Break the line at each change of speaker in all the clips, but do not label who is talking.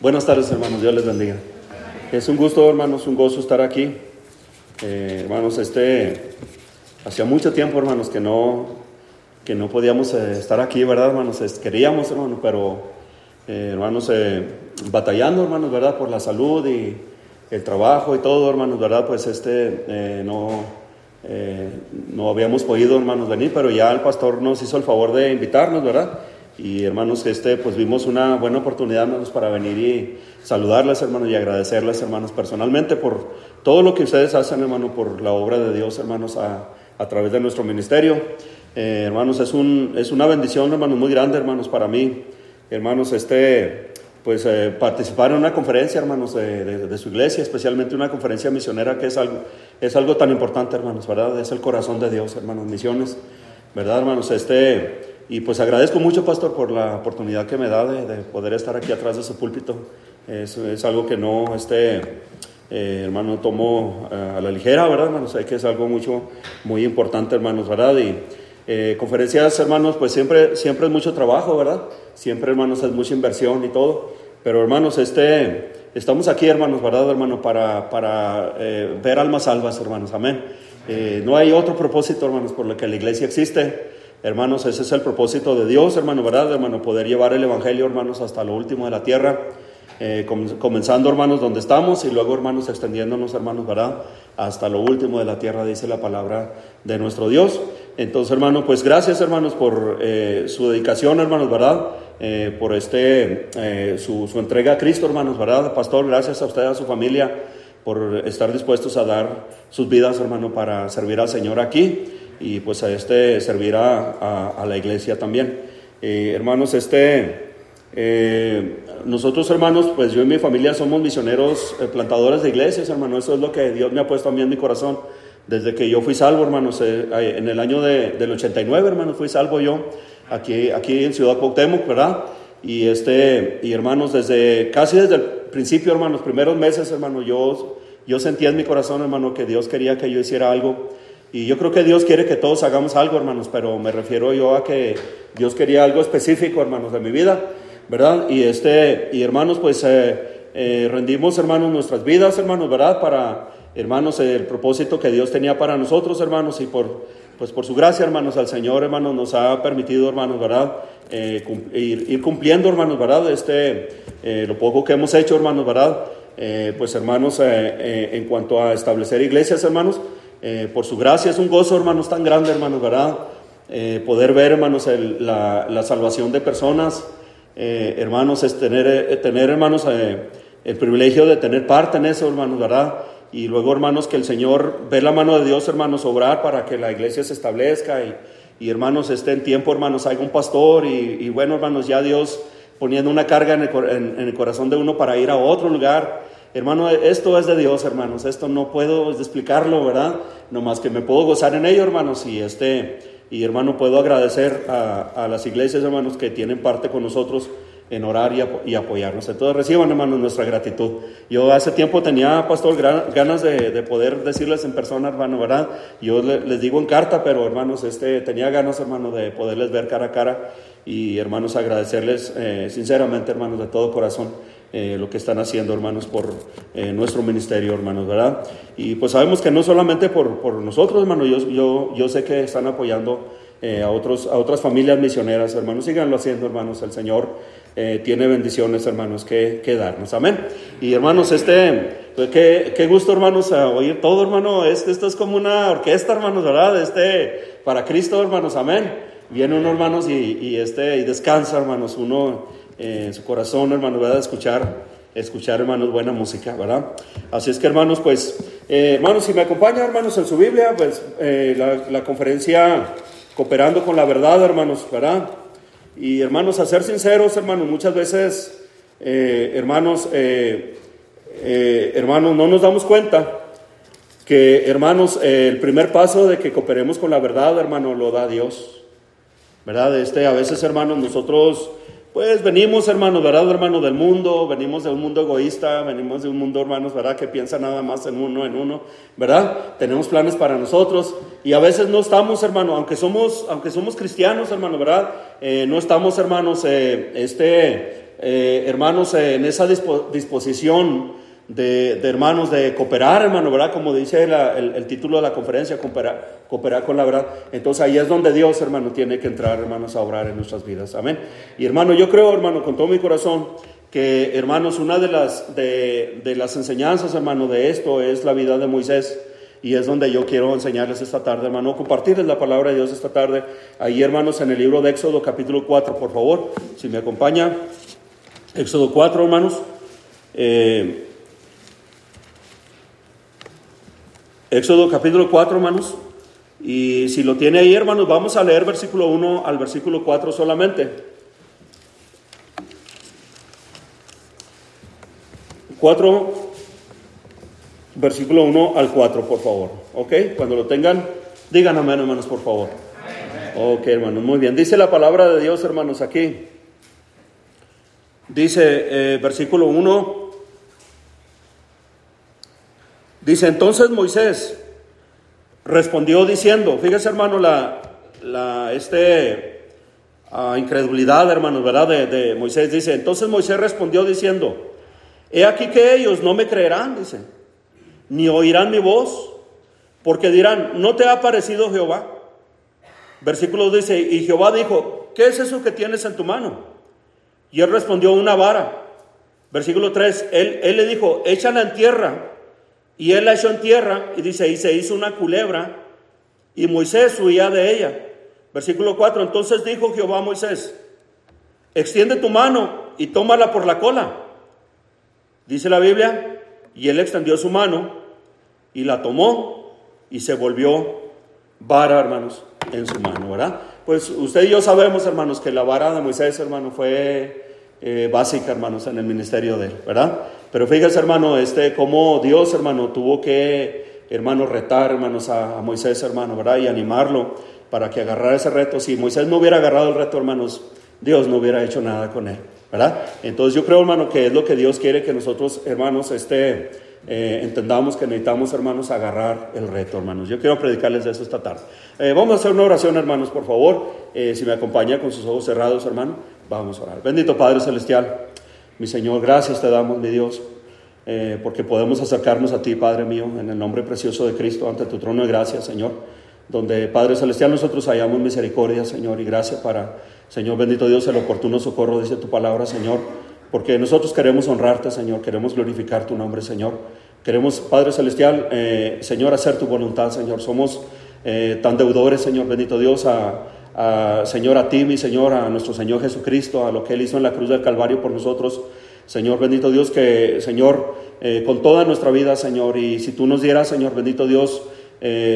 Buenas tardes, hermanos. Dios les bendiga. Es un gusto, hermanos, un gozo estar aquí. Eh, hermanos, este, hacía mucho tiempo, hermanos, que no, que no podíamos eh, estar aquí, ¿verdad, hermanos? queríamos, hermanos, pero, eh, hermanos, batallando, hermanos, ¿verdad? Por la salud y el trabajo y todo, hermanos, ¿verdad? Pues este, no, no habíamos podido, hermanos, venir, pero ya el pastor nos hizo el favor de invitarnos, ¿verdad? Y hermanos, este, pues vimos una buena oportunidad, hermanos, para venir y saludarles, hermanos, y agradecerles, hermanos, personalmente por todo lo que ustedes hacen, hermano, por la obra de Dios, hermanos, a, a través de nuestro ministerio. Eh, hermanos, es, un, es una bendición, hermanos, muy grande, hermanos, para mí. Hermanos, este, pues eh, participar en una conferencia, hermanos, de, de, su iglesia, especialmente una conferencia misionera, que es algo, es algo tan importante, hermanos, ¿verdad? Es el corazón de Dios, hermanos, misiones, ¿verdad, hermanos? Este, y pues agradezco mucho, pastor, por la oportunidad que me da de, poder estar aquí atrás de su púlpito. Es, algo que no, este, eh, hermano, tomo eh, a la ligera, ¿verdad, hermanos? Que es algo mucho, muy importante, hermanos, ¿verdad? Y eh, conferencias, hermanos, pues siempre, siempre es mucho trabajo, ¿verdad? Siempre, hermanos, es mucha inversión y todo. Pero, hermanos, este, estamos aquí, hermanos, ¿verdad, hermano? Para, para ver almas salvas, hermanos, amén. no hay otro propósito, hermanos, por lo que la iglesia existe. Hermanos, ese es el propósito de Dios, hermano, ¿verdad? Hermano, poder llevar el Evangelio, hermanos, hasta lo último de la tierra. Eh, comenzando, hermanos, donde estamos y luego, hermanos, extendiéndonos, hermanos, ¿verdad? Hasta lo último de la tierra, dice la palabra de nuestro Dios. Entonces, hermano, pues gracias, hermanos, por eh, su dedicación, hermanos, ¿verdad? Eh, por este, su, su, entrega a Cristo, hermanos, ¿verdad? Pastor, gracias a usted, a su familia, por estar dispuestos a dar sus vidas, hermano, para servir al Señor aquí y pues a este servirá a, la iglesia también. Eh, hermanos, este, eh, nosotros hermanos, pues yo y mi familia somos misioneros eh, plantadores de iglesias, hermano, eso es lo que Dios me ha puesto a mí en mi corazón. Desde que yo fui salvo, hermanos, en el año de, del 89, hermanos, fui salvo yo aquí, aquí en Ciudad Cuauhtémoc, ¿verdad? Y, este, y hermanos, desde casi desde el principio, hermanos, primeros meses, hermano, yo, yo sentía en mi corazón, hermano, que Dios quería que yo hiciera algo y yo creo que Dios quiere que todos hagamos algo, hermanos, pero me refiero yo a que Dios quería algo específico, hermanos, de mi vida, ¿verdad? Y, este, y hermanos, pues eh, eh, rendimos, hermanos, nuestras vidas, hermanos, ¿verdad? Para, hermanos, el propósito que Dios tenía para nosotros, hermanos, y por, pues por su gracia, hermanos, al Señor, hermanos, nos ha permitido, hermanos, ¿verdad? Eh, ir, cumpliendo, hermanos, ¿verdad? Este, lo poco que hemos hecho, hermanos, ¿verdad? pues, hermanos, en cuanto a establecer iglesias, hermanos, eh, por su gracia es un gozo, hermanos, tan grande, hermanos, ¿verdad? Eh, poder ver, hermanos, la, salvación de personas, eh, hermanos, es tener, tener hermanos, el privilegio de tener parte en eso, hermanos, ¿verdad? Y luego, hermanos, que el Señor ve la mano de Dios, hermanos, obrar para que la iglesia se establezca y, y hermanos, esté en tiempo, hermanos, haya un pastor y, bueno, hermanos, ya Dios poniendo una carga en el, en el corazón de uno para ir a otro lugar Hermano, esto es de Dios, hermanos. Esto no puedo explicarlo, ¿verdad? Nomás que me puedo gozar en ello, hermanos. Y este, y hermano, puedo agradecer a, las iglesias, hermanos, que tienen parte con nosotros en orar y, apoyarnos. Entonces reciban, hermanos, nuestra gratitud. Yo hace tiempo tenía, pastor, ganas de, poder decirles en persona, hermano, ¿verdad? Yo les digo en carta, pero hermanos, este, tenía ganas, hermano, de poderles ver cara a cara y hermanos, agradecerles eh, sinceramente, hermanos, de todo corazón eh, lo que están haciendo, hermanos, por eh, nuestro ministerio, hermanos, ¿verdad? Y pues sabemos que no solamente por, por nosotros, hermanos, yo, yo, yo sé que están apoyando eh, a, otros, a otras familias misioneras, hermanos, síganlo haciendo, hermanos, el Señor tiene bendiciones, hermanos, que, que, darnos, amén. Y hermanos, este, pues, qué, qué gusto, hermanos, a oír todo, hermano, este, esto es como una orquesta, hermanos, ¿verdad? Este, para Cristo, hermanos, amén. Viene uno, hermanos, y, y este, y descansa, hermanos, uno en su corazón, hermanos, ¿verdad? Escuchar, escuchar, hermanos, buena música, ¿verdad? Así es que, hermanos, pues, eh, hermanos, si me acompañan, hermanos, en su Biblia, pues, eh, la, conferencia Cooperando con la Verdad, hermanos, ¿verdad? Y, hermanos, a ser sinceros, hermanos, muchas veces, eh, hermanos, hermanos, no nos damos cuenta que, hermanos, el primer paso de que cooperemos con la verdad, hermano, lo da Dios, ¿verdad? Este, a veces, hermanos, nosotros pues venimos, hermanos, ¿verdad, hermano del mundo? Venimos de un mundo egoísta, venimos de un mundo, hermanos, ¿verdad? Que piensa nada más en uno, en uno, ¿verdad? Tenemos planes para nosotros y a veces no estamos, hermano, aunque somos, aunque somos cristianos, hermano, ¿verdad? Eh, no estamos, hermanos, eh, este, eh, hermanos, en esa disposición de, hermanos de cooperar, hermano, ¿verdad? Como dice el, título de la conferencia, cooperar, cooperar con la verdad. Entonces ahí es donde Dios, hermano, tiene que entrar, hermanos, a obrar en nuestras vidas. Amén. Y hermano, yo creo, hermano, con todo mi corazón, que, hermanos, una de las, de, de las enseñanzas, hermano, de esto es la vida de Moisés. Y es donde yo quiero enseñarles esta tarde, hermano, compartirles la palabra de Dios esta tarde. Ahí, hermanos, en el libro de Éxodo capítulo 4, por favor, si me acompaña. Éxodo 4, hermanos. Eh, Éxodo capítulo 4, hermanos. Y si lo tiene ahí, hermanos, vamos a leer versículo 1 al versículo 4 solamente. 4, versículo 1 al 4, por favor. ¿Ok? Cuando lo tengan, digan amén, hermanos, por favor. Ok, hermanos, muy bien. Dice la palabra de Dios, hermanos, aquí. Dice, eh, versículo 1. Dice, entonces Moisés respondió diciendo, fíjese hermano, la, la este, ah, incredulidad, hermanos, ¿verdad? De, de Moisés. Dice, entonces Moisés respondió diciendo, he aquí que ellos no me creerán, dice ni oirán mi voz, porque dirán, ¿no te ha parecido Jehová? Versículo dice, y Jehová dijo, ¿qué es eso que tienes en tu mano? Y él respondió, una vara. Versículo 3, él, él le dijo, échala en tierra. Y él la echó en tierra, y dice, y se hizo una culebra, y Moisés huía de ella. Versículo 4, entonces dijo Jehová a Moisés, extiende tu mano y tómala por la cola. Dice la Biblia, y él extendió su mano y la tomó y se volvió vara, hermanos, en su mano, ¿verdad? Pues usted y yo sabemos, hermanos, que la vara de Moisés, hermano, fue eh, básica, hermanos, en el ministerio de él, ¿verdad? Pero fíjese, hermano, este, cómo Dios, hermano, tuvo que, hermano, retar, hermanos, a, Moisés, hermano, ¿verdad? Y animarlo para que agarrara ese reto. Si Moisés no hubiera agarrado el reto, hermanos, Dios no hubiera hecho nada con él, ¿verdad? Entonces yo creo, hermano, que es lo que Dios quiere que nosotros, hermanos, este eh, entendamos que necesitamos, hermanos, agarrar el reto, hermanos. Yo quiero predicarles de eso esta tarde. Eh, vamos a hacer una oración, hermanos, por favor. Eh, si me acompaña con sus ojos cerrados, hermano, vamos a orar. Bendito Padre Celestial, mi Señor, gracias te damos, mi Dios, porque podemos acercarnos a ti, Padre mío, en el nombre precioso de Cristo, ante tu trono de gracia, Señor. Donde, Padre Celestial, nosotros hallamos misericordia, Señor, y gracia para, Señor, bendito Dios, el oportuno socorro, dice tu palabra, Señor porque nosotros queremos honrarte, Señor, queremos glorificar tu nombre, Señor. Queremos, Padre Celestial, eh, Señor, hacer tu voluntad, Señor. Somos eh, tan deudores, Señor, bendito Dios, a, Señor, a ti, mi Señor, a nuestro Señor Jesucristo, a lo que Él hizo en la cruz del Calvario por nosotros. Señor, bendito Dios, que, Señor, eh, con toda nuestra vida, Señor, y si tú nos dieras, Señor, bendito Dios,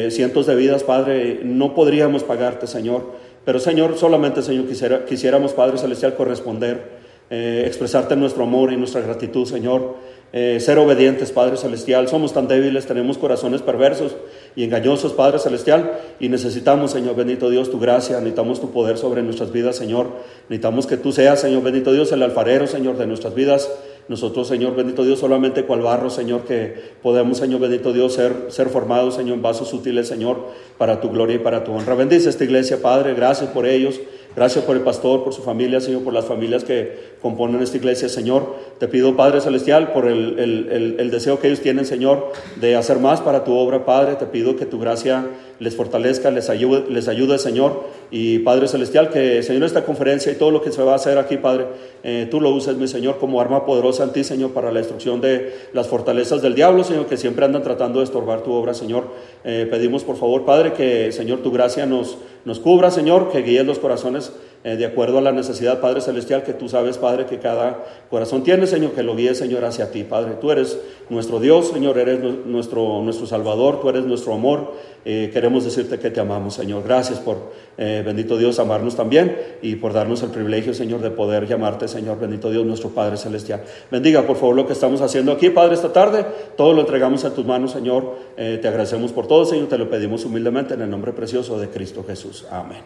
cientos de vidas, Padre, no podríamos pagarte, Señor. Pero, Señor, solamente, Señor, quisiera, quisiéramos, Padre Celestial, corresponder eh, expresarte nuestro amor y nuestra gratitud, Señor. Eh, ser obedientes, Padre Celestial. Somos tan débiles, tenemos corazones perversos y engañosos, Padre Celestial, y necesitamos, Señor bendito Dios, tu gracia, necesitamos tu poder sobre nuestras vidas, Señor. Necesitamos que tú seas, Señor bendito Dios, el alfarero, Señor, de nuestras vidas. Nosotros, Señor bendito Dios, solamente cual barro, Señor, que podemos, Señor bendito Dios, ser, ser formados, Señor, en vasos útiles, Señor, para tu gloria y para tu honra. Bendice esta iglesia, Padre, gracias por ellos. Gracias por el pastor, por su familia, Señor, por las familias que componen esta iglesia, Señor. Te pido, Padre Celestial, por el, deseo que ellos tienen, Señor, de hacer más para tu obra, Padre. Te pido que tu gracia les fortalezca, les ayude, les ayude, Señor. Y Padre Celestial, que, Señor, esta conferencia y todo lo que se va a hacer aquí, Padre, eh, tú lo uses, mi Señor, como arma poderosa en ti, Señor, para la destrucción de las fortalezas del diablo, Señor, que siempre andan tratando de estorbar tu obra, Señor. Eh, pedimos, por favor, Padre, que, Señor, tu gracia nos, nos cubra, Señor, que guíes los corazones eh, de acuerdo a la necesidad, Padre Celestial, que tú sabes, Padre, que cada corazón tiene, Señor, que lo guíe, Señor, hacia ti, Padre. Tú eres nuestro Dios, Señor, eres nuestro, nuestro Salvador, tú eres nuestro amor. Queremos decirte que te amamos, Señor. Gracias por, eh, bendito Dios, amarnos también y por darnos el privilegio, Señor, de poder llamarte, Señor, bendito Dios, nuestro Padre Celestial. Bendiga, por favor, lo que estamos haciendo aquí, Padre, esta tarde. Todo lo entregamos a tus manos, Señor. te agradecemos por todo, Señor. Te lo pedimos humildemente en el nombre precioso de Cristo Jesús. Amén.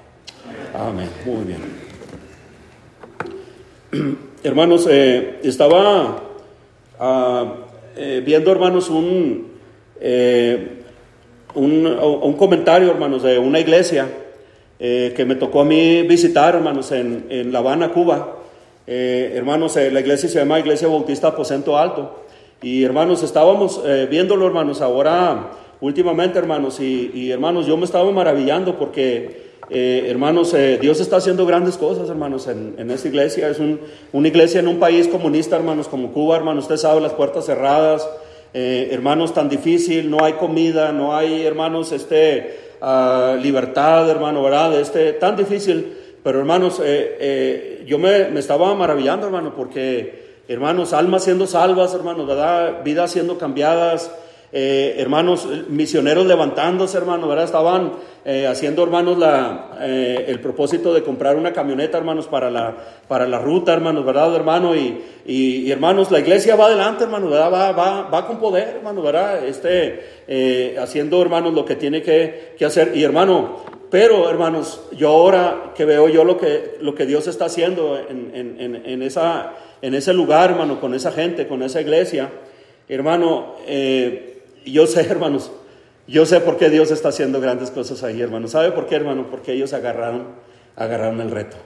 Amén. Muy bien. Hermanos, eh, estaba ah, eh, viendo, hermanos, eh, un, un, comentario, hermanos, de una iglesia que me tocó a mí visitar, hermanos, en, en La Habana, Cuba. Eh, hermanos, eh, la iglesia se llama Iglesia Bautista Aposento Alto. Y hermanos, estábamos eh, viéndolo, hermanos, ahora últimamente, hermanos, y, hermanos, yo me estaba maravillando porque, hermanos, Dios está haciendo grandes cosas, hermanos, en, en esta iglesia. Es una iglesia en un país comunista, hermanos, como Cuba, hermanos, usted sabe, las puertas cerradas, hermanos, tan difícil, no hay comida, no hay, hermanos, este, ah, libertad, hermano, ¿verdad? Este, tan difícil. Pero hermanos, eh, eh, yo me, estaba maravillando, hermano, porque, hermanos, almas siendo salvas, hermanos, ¿verdad? Vidas siendo cambiadas, eh, hermanos, misioneros levantándose, hermanos, ¿verdad? Estaban haciendo, hermanos, la, el propósito de comprar una camioneta, hermanos, para la, para la ruta, hermanos, ¿verdad, hermano? Y, y, hermanos, la iglesia va adelante, hermanos, ¿verdad? Va, va, va con poder, hermano, ¿verdad? Este, haciendo, hermanos, lo que tiene que, que hacer. Y, hermano, pero, hermanos, yo ahora que veo yo lo que, lo que Dios está haciendo en, esa, en ese lugar, hermano, con esa gente, con esa iglesia, hermano, eh, yo sé, hermanos, yo sé por qué Dios está haciendo grandes cosas ahí, hermano. ¿Sabe por qué, hermano? Porque ellos agarraron, agarraron el reto.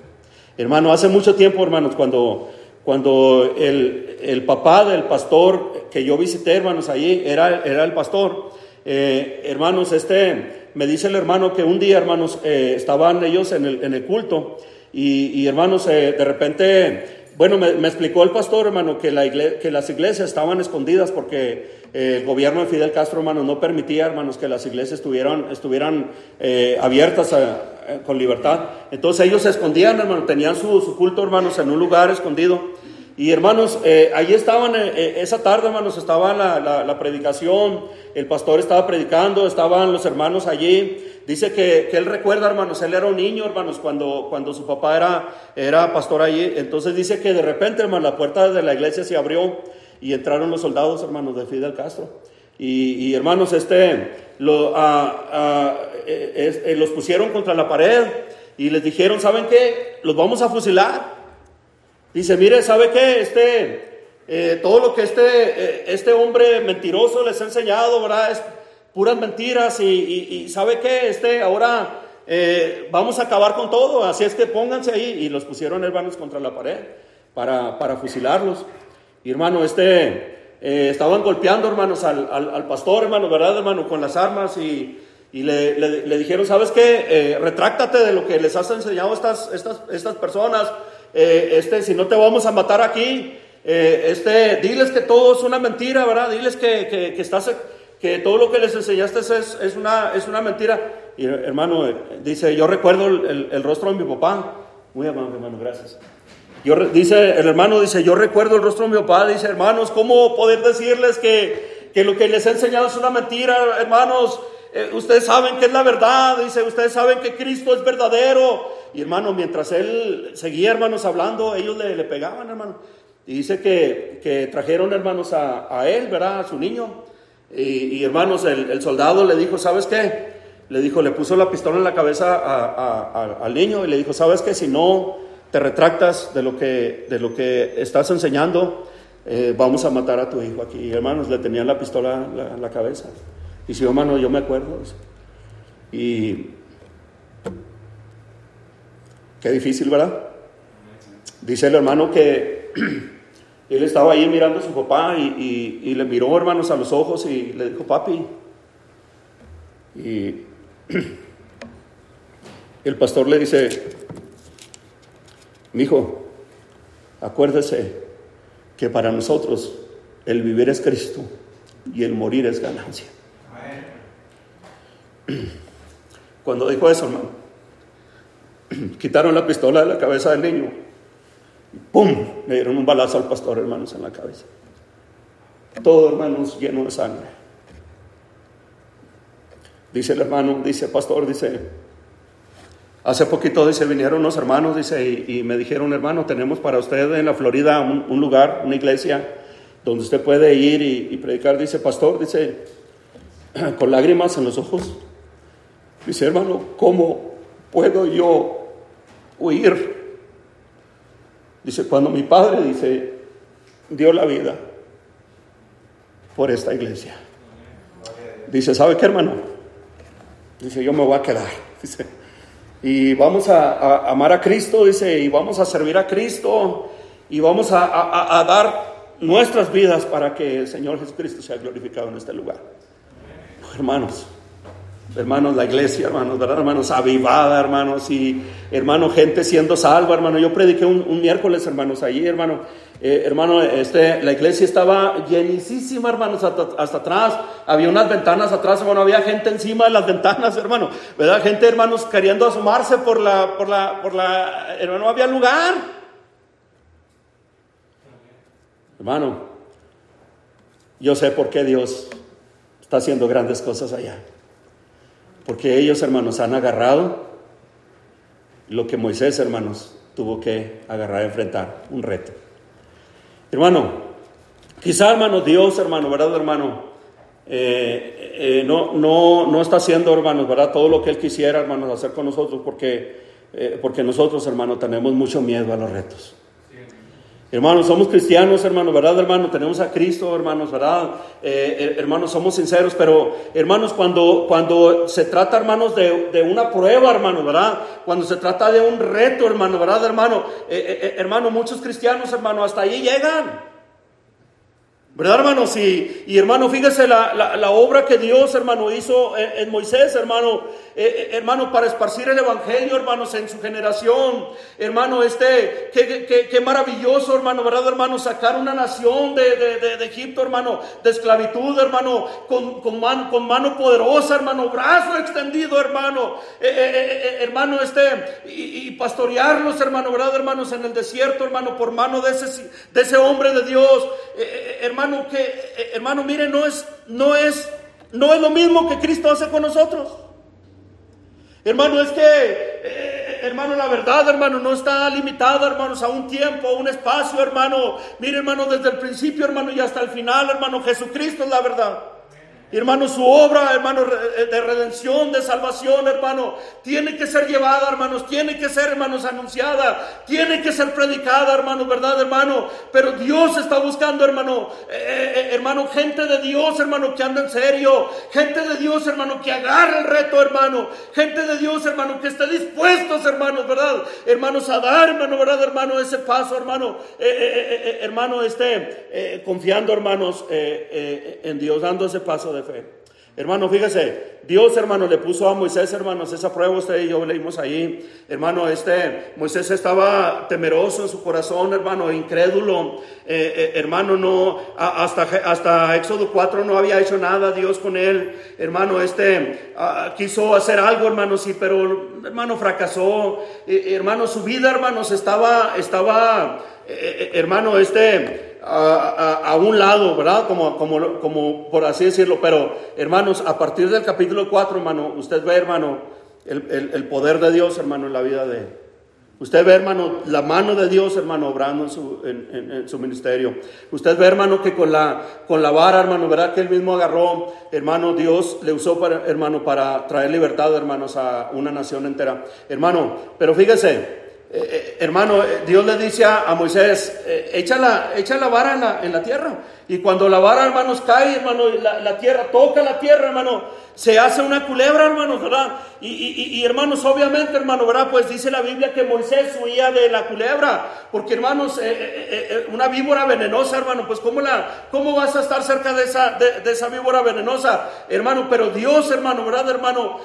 Hermano, hace mucho tiempo, hermanos, cuando, cuando el, el papá del pastor que yo visité, hermanos, allí era, era el pastor, eh, hermanos, este me dice el hermano que un día, hermanos, eh, estaban ellos en el, en el culto y, hermanos, eh, de repente, bueno, me, explicó el pastor, hermano, que, la que las iglesias estaban escondidas porque eh, el gobierno de Fidel Castro, hermanos, no permitía, hermanos, que las iglesias estuvieran, estuvieran abiertas con libertad. Entonces ellos se escondían, hermano, tenían su, su culto, hermanos, en un lugar escondido. Y hermanos, eh, allí estaban, eh, eh, esa tarde, hermanos, estaba la, la, predicación, el pastor estaba predicando, estaban los hermanos allí. Dice que, que, él recuerda, hermanos, él era un niño, hermanos, cuando, cuando su papá era, era pastor allí. Entonces dice que de repente, hermanos, la puerta de la iglesia se abrió y entraron los soldados, hermanos, de Fidel Castro. Y, y hermanos, este, lo, los pusieron contra la pared y les dijeron, ¿saben qué? Los vamos a fusilar. Dice, mire, ¿sabe qué? Este, eh, todo lo que este, eh, este hombre mentiroso les ha enseñado, ¿verdad? Es puras mentiras y, ¿sabe qué? Este, ahora eh, vamos a acabar con todo, así es que pónganse ahí. Y los pusieron hermanos contra la pared para, para fusilarlos. Y hermano, este, estaban golpeando, hermanos, al, al, pastor, hermano, ¿verdad, hermano? Con las armas y, y le, le, dijeron, ¿sabes qué? retráctate de lo que les has enseñado estas, estas, estas personas. Eh, este, si no te vamos a matar aquí, eh, este, diles que todo es una mentira, ¿verdad? Diles que, que, estás, que todo lo que les enseñaste es, es, una, es una mentira. Y hermano, eh, dice, yo recuerdo el, rostro de mi papá. Muy amable, hermano, gracias. Dice, el hermano dice, yo recuerdo el rostro de mi papá. Dice, hermanos, ¿cómo poder decirles que, que lo que les he enseñado es una mentira, hermanos? ustedes saben que es la verdad, dice, ustedes saben que Cristo es verdadero, y hermano, mientras él seguía, hermanos, hablando, ellos le, le pegaban, hermano. Y dice que, que trajeron, hermanos, a, él, ¿verdad? A su niño. Y, hermanos, el, el, soldado le dijo, ¿sabes qué? Le dijo, le puso la pistola en la cabeza al niño y le dijo, ¿sabes qué? Si no te retractas de lo que, de lo que estás enseñando, eh, vamos a matar a tu hijo aquí. Y hermanos, le tenían la pistola en la, cabeza. Y si, hermano, yo me acuerdo. Y Qué difícil, ¿verdad? Dice el hermano que él estaba ahí mirando a su papá y, le miró, hermanos, a los ojos y le dijo, papi. Y el pastor le dice, mi hijo, acuérdese que para nosotros el vivir es Cristo y el morir es ganancia. Cuando dijo eso, hermano, quitaron la pistola de la cabeza del niño. ¡Pum! Le dieron un balazo al pastor, hermanos, en la cabeza. Todo, hermanos, lleno de sangre. Dice el hermano, dice pastor, dice, hace poquito, dice, vinieron unos hermanos, dice, y, me dijeron, hermano, tenemos para usted en la Florida un, lugar, una iglesia, donde usted puede ir y, y predicar. Dice, pastor, dice, con lágrimas en los ojos. Dice, hermano, ¿cómo puedo yo huir. Dice, cuando mi padre, dice, dio la vida por esta iglesia. Dice, ¿sabe qué, hermano? Dice, yo me voy a quedar. Dice, y vamos a, amar a Cristo, dice, y vamos a servir a Cristo. y vamos a, dar nuestras vidas para que el Señor Jesucristo sea glorificado en este lugar. Hermanos, hermanos, la iglesia, hermanos, ¿verdad? Hermanos, avivada, hermanos, y hermanos, gente siendo salva, hermano. Yo prediqué un, miércoles, hermanos, allí, hermano. Eh, hermano, este, la iglesia estaba llenísima, hermanos, hasta, atrás. Había unas ventanas atrás, hermano, había gente encima de las ventanas, hermano. ¿Verdad? Gente, hermanos, queriendo asomarse por la, por la, por la, hermano, había lugar. Hermano, yo sé por qué Dios está haciendo grandes cosas allá. Porque ellos, hermanos, han agarrado lo que Moisés, hermanos, tuvo que agarrar, enfrentar, un reto. Hermano, quizá, hermano, Dios, hermano, ¿verdad, hermano? Eh, eh, no, no, no está haciendo, hermanos, ¿verdad? Todo lo que Él quisiera, hermanos, hacer con nosotros, porque, eh, porque nosotros, hermano, tenemos mucho miedo a los retos. Hermanos, somos cristianos, hermanos, ¿verdad, hermano? Tenemos a Cristo, hermanos, ¿verdad? Eh, eh, hermanos, somos sinceros, pero, hermanos, cuando, cuando se trata, hermanos, de, una prueba, hermanos, ¿verdad? Cuando se trata de un reto, hermano, ¿verdad, hermano? Eh, hermano, muchos cristianos, hermano, hasta ahí llegan. ¿Verdad, hermanos? Y, y hermano, fíjese la, la, obra que Dios, hermano, hizo en, Moisés, hermano, eh, eh, hermano, para esparcir el Evangelio, hermanos, en su generación. Hermano, este, qué, qué, maravilloso, hermano, ¿verdad, hermano? Sacar una nación de, de, de, Egipto, hermano, de esclavitud, hermano, con, con, mano, con mano poderosa, hermano, brazo extendido, hermano, eh, hermano, este, y, pastorearlos, hermano, ¿verdad, hermanos? En el desierto, hermano, por mano de ese, de ese hombre de Dios, hermano que, eh, hermano, mire, no es, no es, no es lo mismo que Cristo hace con nosotros. Hermano, es que, eh, hermano, la verdad, hermano, no está limitada, hermanos, a un tiempo, a un espacio, hermano. Mire, hermano, desde el principio, hermano, y hasta el final, hermano, Jesucristo es la verdad. Hermano, su obra, hermano, eh, de redención, de salvación, hermano, tiene que ser llevada, hermanos, tiene que ser, hermanos, anunciada, tiene que ser predicada, hermano, ¿verdad, hermano? Pero Dios está buscando, hermano, eh, eh, hermano, gente de Dios, hermano, que anda en serio, gente de Dios, hermano, que agarre el reto, hermano, gente de Dios, hermano, que esté dispuestos, hermanos, ¿verdad? Hermanos, a dar, hermano, ¿verdad, hermano? Ese paso, hermano, hermano, esté confiando, hermanos, en Dios, dando ese paso de fe. Hermano, fíjese, Dios, hermano, le puso a Moisés, hermanos, esa prueba usted y yo leímos ahí. Hermano, este, Moisés estaba temeroso en su corazón, hermano, incrédulo. Eh, eh, hermano, no, hasta, hasta Éxodo 4 no había hecho nada Dios con él. Hermano, este, quiso hacer algo, hermano, sí, pero, hermano, fracasó. Eh, hermano, su vida, hermanos, estaba, estaba, hermano, este, a, un lado, ¿verdad? Como, como, como por así decirlo. Pero, hermanos, a partir del capítulo 4, hermano, usted ve, hermano, el, poder de Dios, hermano, en la vida de él. Usted ve, hermano, la mano de Dios, hermano, obrando en su, en, su, ministerio. Usted ve, hermano, que con la, con la vara, hermano, ¿verdad? Que él mismo agarró, hermano, Dios le usó, para, hermano, para traer libertad, hermanos, a una nación entera. Hermano, pero fíjese, eh, eh, hermano, eh, Dios le dice a, Moisés, echa, la, echa, la, vara en la, tierra. Y cuando la vara, hermanos, cae, hermano, la, tierra, toca la tierra, hermano, se hace una culebra, hermanos, ¿verdad? Y, hermanos, obviamente, hermano, ¿verdad? Pues dice la Biblia que Moisés huía de la culebra, porque, hermanos, una víbora venenosa, hermano, pues ¿cómo, la, cómo vas a estar cerca de esa, de, esa víbora venenosa, hermano? Pero Dios, hermano, ¿verdad, hermano?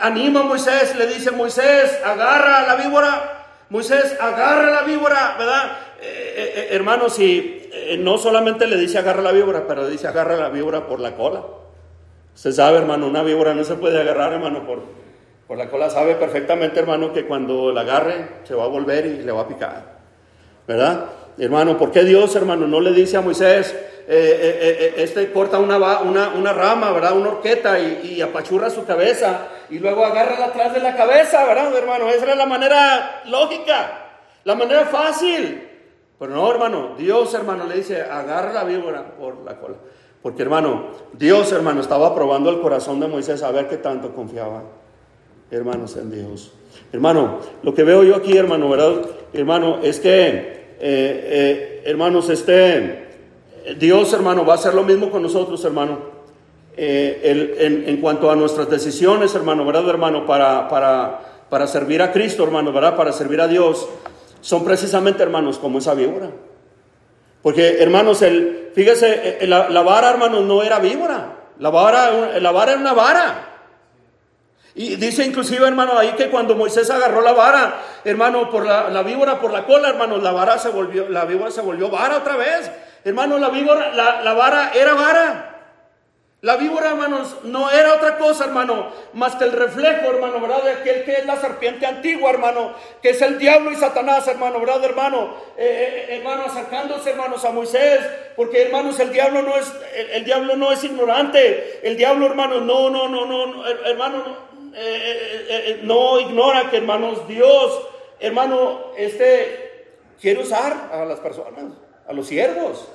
anima a Moisés, le dice, Moisés, agarra a la víbora Moisés agarra la víbora, ¿verdad? Eh, eh, eh, hermanos, y no solamente le dice agarra la víbora, pero le dice agarra la víbora por la cola. Usted sabe, hermano, una víbora no se puede agarrar, hermano, por, por la cola. Sabe perfectamente, hermano, que cuando la agarre se va a volver y le va a picar. ¿Verdad? Hermano, ¿por qué Dios, hermano, no le dice a Moisés, este corta una, una, una, rama, ¿verdad? Una horqueta y, y apachurra su cabeza y luego agárrala atrás de la cabeza, ¿verdad, hermano? Esa era la manera lógica, la manera fácil. Pero no, hermano, Dios, hermano, le dice, agarra la víbora por la cola. Porque, hermano, Dios, hermano, estaba probando el corazón de Moisés a ver qué tanto confiaba, hermanos, en Dios. Hermano, lo que veo yo aquí, hermano, ¿verdad? Hermano, es que, eh, eh, hermanos, este, Dios, hermano, va a hacer lo mismo con nosotros, hermano. Eh, en, cuanto a nuestras decisiones, hermano, ¿verdad, hermano? Para, para, para servir a Cristo, hermano, ¿verdad? Para servir a Dios. son precisamente, hermanos, como esa víbora. Porque, hermanos, el, fíjese, eh, la, vara, hermanos, no era víbora. La vara, la vara era una vara. Y dice inclusive, hermano, ahí que cuando Moisés agarró la vara, hermano, por la, víbora, por la cola, hermano, la vara se volvió, la víbora se volvió vara otra vez. Hermano, la víbora, la, la vara era vara. La víbora, hermanos, no era otra cosa, hermano, más que el reflejo, hermano, ¿verdad? De aquel que es la serpiente antigua, hermano, que es el diablo y Satanás, hermano, ¿verdad, hermano? Eh, eh, eh, hermano, acercándose, hermanos, a Moisés, porque, hermanos, el diablo no es, el, diablo no es ignorante, el diablo, hermano, no, no, no, no, hermano, no ignora que, hermanos, Dios, hermano, este, quiere usar a las personas, a los siervos.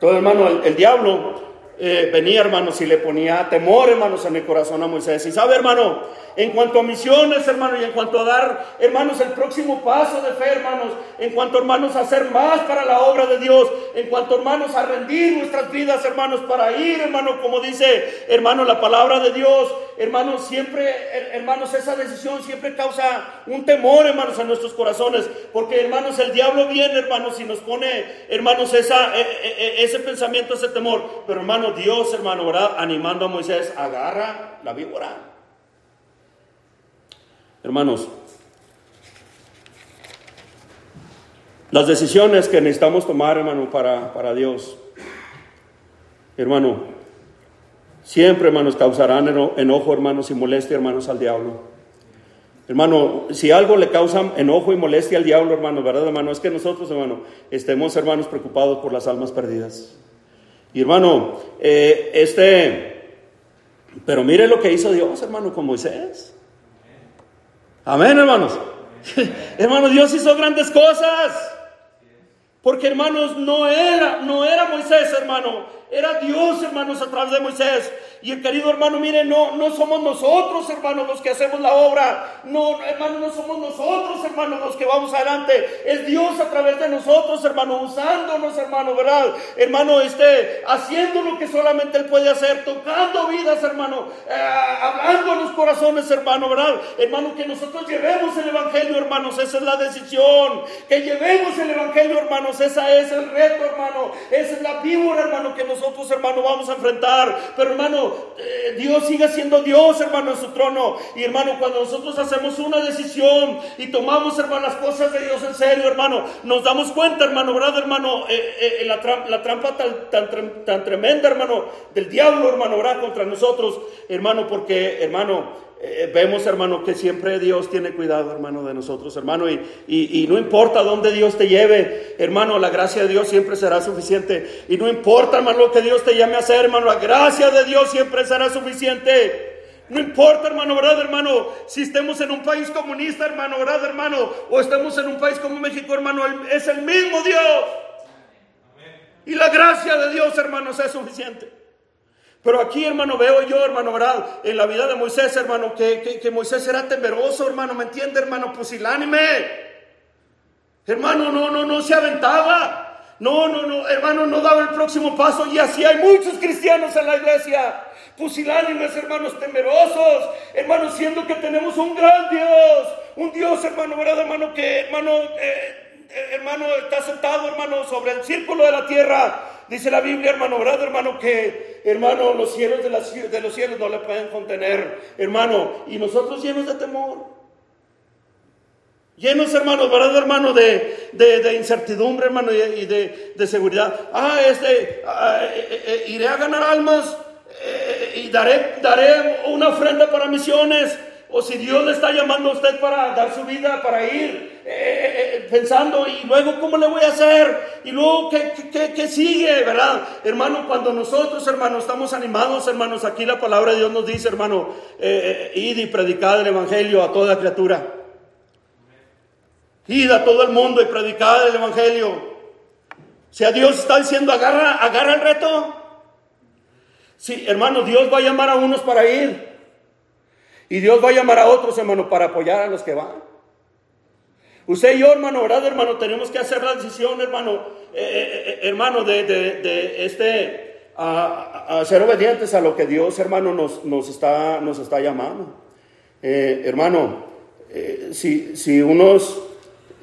Todo, hermano, el diablo eh, venía, hermanos, y le ponía temor, hermanos, en el corazón a Moisés. Y sabe, hermano, en cuanto a misiones, hermano, y en cuanto a dar, hermanos, el próximo paso de fe, hermanos, en cuanto, hermanos, a hacer más para la obra de Dios, en cuanto, hermanos, a rendir nuestras vidas, hermanos, para ir, hermano, como dice, hermano, la palabra de Dios, hermanos, siempre, hermanos, esa decisión siempre causa un temor, hermanos, en nuestros corazones, porque, hermanos, el diablo viene, hermanos, y nos pone, hermanos, esa, e, e, e, ese pensamiento, ese temor, pero, Dios, hermano. Animando a Moisés, agarra la víbora. Hermanos, las decisiones que necesitamos tomar, hermano, para, para Dios, hermano, siempre, hermanos, causarán enojo, hermanos, y molestia, hermanos, al diablo. Hermano, si algo le causa enojo y molestia al diablo, hermano, ¿verdad, hermano? Es que nosotros, hermano, estemos, hermanos, preocupados por las almas perdidas. Hermano, eh, este, pero mire lo que hizo Dios, hermano, con Moisés. Amén, hermanos. hermano, Dios hizo grandes cosas. Porque hermanos, no era, no era Moisés, hermano, era Dios, hermanos, a través de Moisés. Y el querido hermano, mire, no, no somos nosotros, hermanos, los que hacemos la obra. No, hermano, no somos nosotros, hermanos, los que vamos adelante. Es Dios a través de nosotros, hermano, usándonos, hermano, ¿verdad? Hermano, este, haciendo lo que solamente Él puede hacer, tocando vidas, hermano, eh, hablando los corazones, hermano, ¿verdad? Hermano, que nosotros llevemos el Evangelio, hermanos, esa es la decisión. Que llevemos el Evangelio, hermanos, esa es el reto, hermano. Esa es la víbora, hermano, que nosotros, hermano, vamos a enfrentar. Pero, hermano, eh, Dios sigue siendo Dios, hermano, en su trono. Y hermano, cuando nosotros hacemos una decisión y tomamos, hermano, las cosas de Dios en serio, hermano, nos damos cuenta, hermano, ¿verdad, hermano? Eh, eh, la, trampa tan, tan, tan tremenda, hermano, del diablo, hermano, ¿verdad? Contra nosotros, hermano, porque, hermano, eh, vemos, hermano, que siempre Dios tiene cuidado, hermano, de nosotros, hermano, y, y, no importa dónde Dios te lleve, hermano, la gracia de Dios siempre será suficiente. Y no importa, hermano, lo que Dios te llame a hacer, hermano, la gracia de Dios siempre será suficiente. No importa, hermano, ¿verdad, hermano? Si estemos en un país comunista, hermano, ¿verdad, hermano? O estemos en un país como México, hermano, es el mismo Dios. Y la gracia de Dios, hermanos, es suficiente. Pero aquí, hermano, veo yo, hermano, ¿verdad? En la vida de Moisés, hermano, que, que, Moisés era temeroso, hermano, ¿me entiende, hermano? Pusilánime. Hermano, no, no, no se aventaba. No, no, no, hermano, no daba el próximo paso. Y así hay muchos cristianos en la iglesia. Pusilánimes, hermanos, temerosos. Hermanos, siendo que tenemos un gran Dios. Un Dios, hermano, ¿verdad, hermano? Que, hermano, eh, hermano, está sentado, hermano, sobre el círculo de la tierra Dice la Biblia, hermano, ¿verdad, hermano? Que, hermano, los cielos de, de los cielos no le pueden contener, hermano. Y nosotros llenos de temor. Llenos, hermanos, ¿verdad, hermano? De, de, incertidumbre, hermano, y, de, de, seguridad. Ah, este, ah, eh, eh, eh, iré a ganar almas y daré, daré una ofrenda para misiones. O si Dios le está llamando a usted para dar su vida, para ir, eh, eh, eh, pensando, y luego, ¿cómo le voy a hacer? Y luego, ¿qué, sigue? ¿Verdad? Hermano, cuando nosotros, hermanos, estamos animados, hermanos, aquí la palabra de Dios nos dice, hermano, id y predicad el Evangelio a toda criatura. Id a todo el mundo y predicad el Evangelio. Si a Dios está diciendo, agarra, agarra el reto. Sí, hermano, Dios va a llamar a unos para ir. Y Dios va a llamar a otros, hermano, para apoyar a los que van. Usted y yo, hermano, ¿verdad, hermano? Tenemos que hacer la decisión, hermano, eh, eh, eh, hermano, de, de, este, a, ser obedientes a lo que Dios, hermano, nos, nos, está, nos está llamando. hermano, si, si unos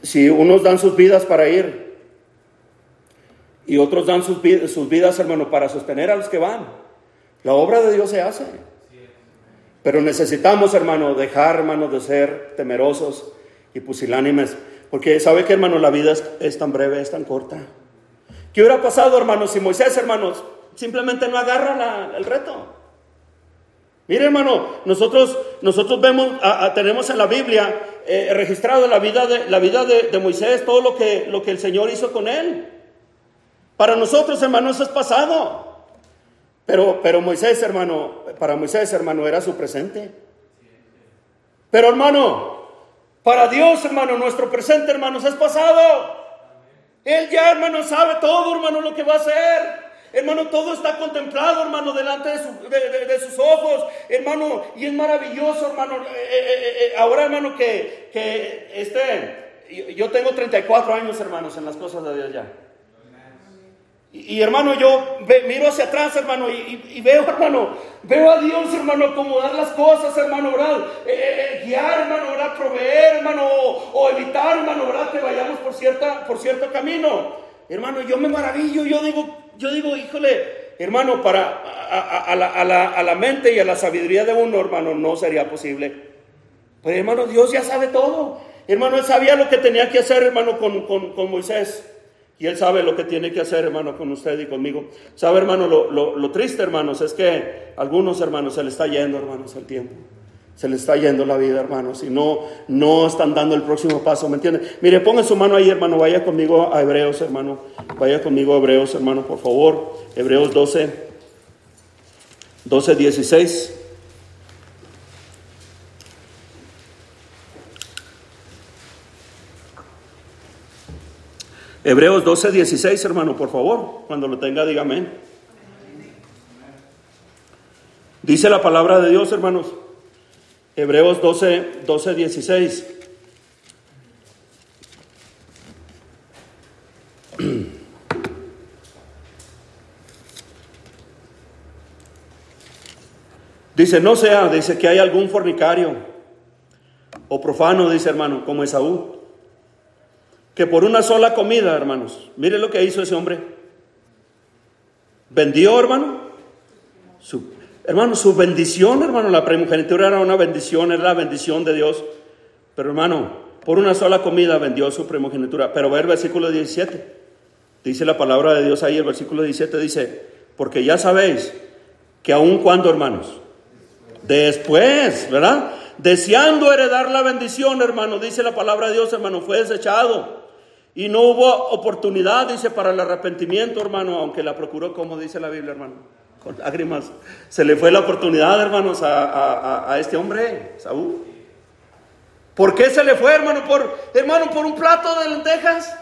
si unos dan sus vidas para ir y otros dan sus, sus vidas, hermano, para sostener a los que van, la obra de Dios se hace. Pero necesitamos, hermano, dejar, hermano, de ser temerosos y pusilánimes. Porque sabe que, hermano, la vida es, tan breve, es tan corta. ¿Qué hubiera pasado, hermanos, si Moisés, hermanos, simplemente no agarra el reto? Mire, hermano, nosotros, nosotros vemos, tenemos en la Biblia eh, registrado la vida, de, la vida de, Moisés, todo lo que, lo que el Señor hizo con él. Para nosotros, hermanos, es pasado. Pero, pero Moisés, hermano, para Moisés, hermano, era su presente. Pero, hermano, para Dios, hermano, nuestro presente, hermanos, es pasado. Él ya, hermano, sabe todo, hermano, lo que va a hacer. Hermano, todo está contemplado, hermano, delante de, sus ojos, hermano, y es maravilloso, hermano. Eh, eh, eh, ahora, hermano, que, que este, yo tengo 34 años, hermanos, en las cosas de Dios ya. Y, hermano, yo miro hacia atrás, hermano, y, veo, hermano, veo a Dios, hermano, acomodar las cosas, hermano, ¿verdad? guiar, hermano, ¿verdad? Proveer, hermano, o, evitar, hermano, ¿verdad? Que vayamos por, cierta, por cierto camino. Hermano, yo me maravillo, yo digo, yo digo, híjole, hermano, para a, la, mente y a la sabiduría de uno, hermano, no sería posible. Pero hermano, Dios ya sabe todo. Hermano, él sabía lo que tenía que hacer, hermano, con, Moisés. Y él sabe lo que tiene que hacer, hermano, con usted y conmigo. Sabe, hermano, lo, triste, hermanos, es que a algunos hermanos se le está yendo, hermanos, el tiempo. Se le está yendo la vida, hermanos, y no, no están dando el próximo paso, ¿me entienden? Mire, ponga su mano ahí, hermano, vaya conmigo a Hebreos, hermano. Vaya conmigo a Hebreos, hermano, por favor. Hebreos 12, 12, 16. Hebreos 12, 16, hermano, por favor. Cuando lo tenga, dígame. Dice la palabra de Dios, hermanos. Hebreos 12, 12, 16. Dice, no sea, dice que hay algún fornicario o profano, dice hermano, como Esaú, que por una sola comida, hermanos, mire lo que hizo ese hombre. Vendió, hermano, su Hermano, su bendición, hermano, la primogenitura era una bendición, era la bendición de Dios. Pero hermano, por una sola comida vendió su primogenitura. Pero ve el versículo 17. Dice la palabra de Dios ahí, el versículo 17 dice, porque ya sabéis que aun cuando, hermanos, después, ¿verdad? Deseando heredar la bendición, hermano, dice la palabra de Dios, hermano, fue desechado. Y no hubo oportunidad, dice, para el arrepentimiento, hermano, aunque la procuró, como dice la Biblia, hermano con lágrimas. Se le fue la oportunidad, hermanos, a, este hombre, Saúl. ¿Por qué se le fue, hermano? Por, hermano, por un plato de lentejas.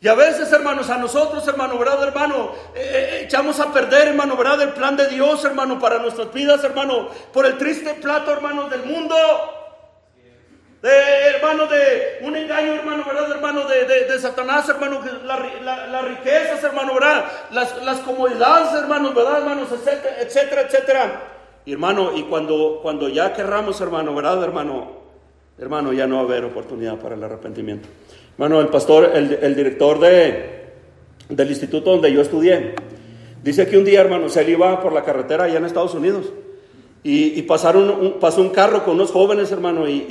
Y a veces, hermanos, a nosotros, hermano, ¿verdad, hermano? Eh, eh, echamos a perder, hermano, ¿verdad? El plan de Dios, hermano, para nuestras vidas, hermano, por el triste plato, hermano, del mundo de, hermano, de un engaño, hermano, ¿verdad, hermano? De, de, Satanás, hermano, las la riquezas, hermano, ¿verdad? Las, las comodidades, hermanos, ¿verdad, hermanos? Etcétera, etcétera, etcétera. Y hermano, y cuando, cuando ya querramos, hermano, ¿verdad, hermano? Hermano, ya no va a haber oportunidad para el arrepentimiento. Hermano, el pastor, el, el director de, del instituto donde yo estudié, dice que un día, hermano, se iba por la carretera allá en Estados Unidos. Y, pasaron un, pasó un carro con unos jóvenes, hermano, y,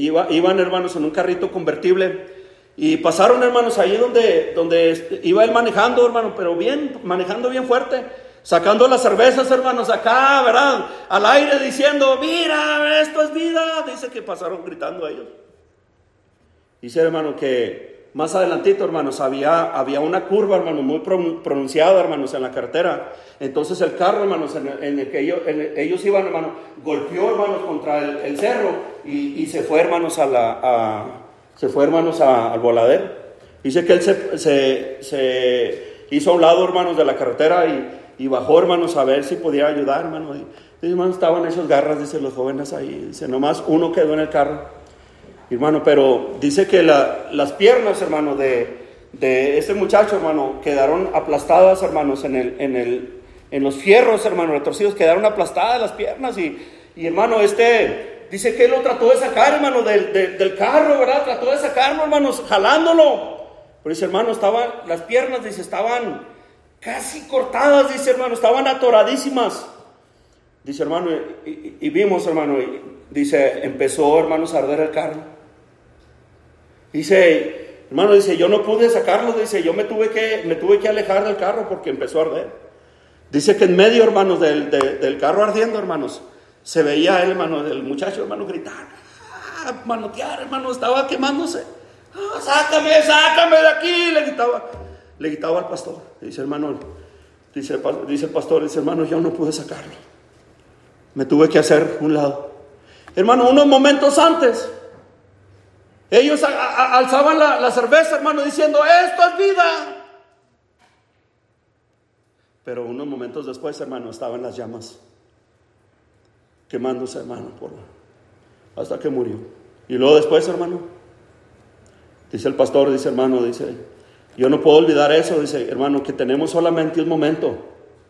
iban, hermanos, en un carrito convertible. Y pasaron, hermanos, ahí donde, donde iba él manejando, hermano, pero bien, manejando bien fuerte, sacando las cervezas, hermanos, acá, ¿verdad? Al aire diciendo, mira, esto es vida. Dice que pasaron gritando a ellos. Dice, hermano, que más adelantito, hermanos, había, había una curva, hermanos, muy pronunciada, hermanos, en la carretera. Entonces el carro, hermanos, en el, que ellos, iban, hermanos, golpeó, hermanos, contra el, cerro y, se fue, hermanos, a la, se fue, hermanos, al voladero. Dice que él se, hizo a un lado, hermanos, de la carretera y, bajó, hermanos, a ver si podía ayudar, hermanos. Y, hermanos, estaban esos garras, dice los jóvenes ahí. Dice, nomás uno quedó en el carro. Hermano, pero dice que las piernas, hermano, de, de este muchacho, hermano, quedaron aplastadas, hermanos, en, el, en, el, en los fierros, hermano, retorcidos, quedaron aplastadas las piernas. Y, y hermano, este Dice que él lo trató de sacar, hermano, del, del, carro, ¿verdad? Trató de sacarlo, hermanos, jalándolo. Pero dice, hermano, estaban, las piernas, dice, estaban casi cortadas, dice, hermano, estaban atoradísimas. Dice, hermano, y, vimos, hermano, y dice, empezó, hermanos, a arder el carro. Dice, hermano, dice, yo no pude sacarlo, dice, yo me tuve que, me tuve que alejar del carro porque empezó a arder. Dice que en medio, hermanos, del, del carro ardiendo, hermanos, se veía el hermano, del muchacho, hermano, gritar, ah, manotear, hermano, estaba quemándose. Ah, sácame, sácame de aquí, le gritaba, le gritaba al pastor. Dice, hermano, dice, dice el pastor, dice, hermano, yo no pude sacarlo. Me tuve que hacer un lado. Hermano, unos momentos antes, ellos alzaban la, cerveza, hermano, diciendo, esto es vida. Pero unos momentos después, hermano, estaban las llamas quemándose, hermano, por, hasta que murió. Y luego después, hermano, dice el pastor, dice hermano, dice, yo no puedo olvidar eso, dice hermano, que tenemos solamente un momento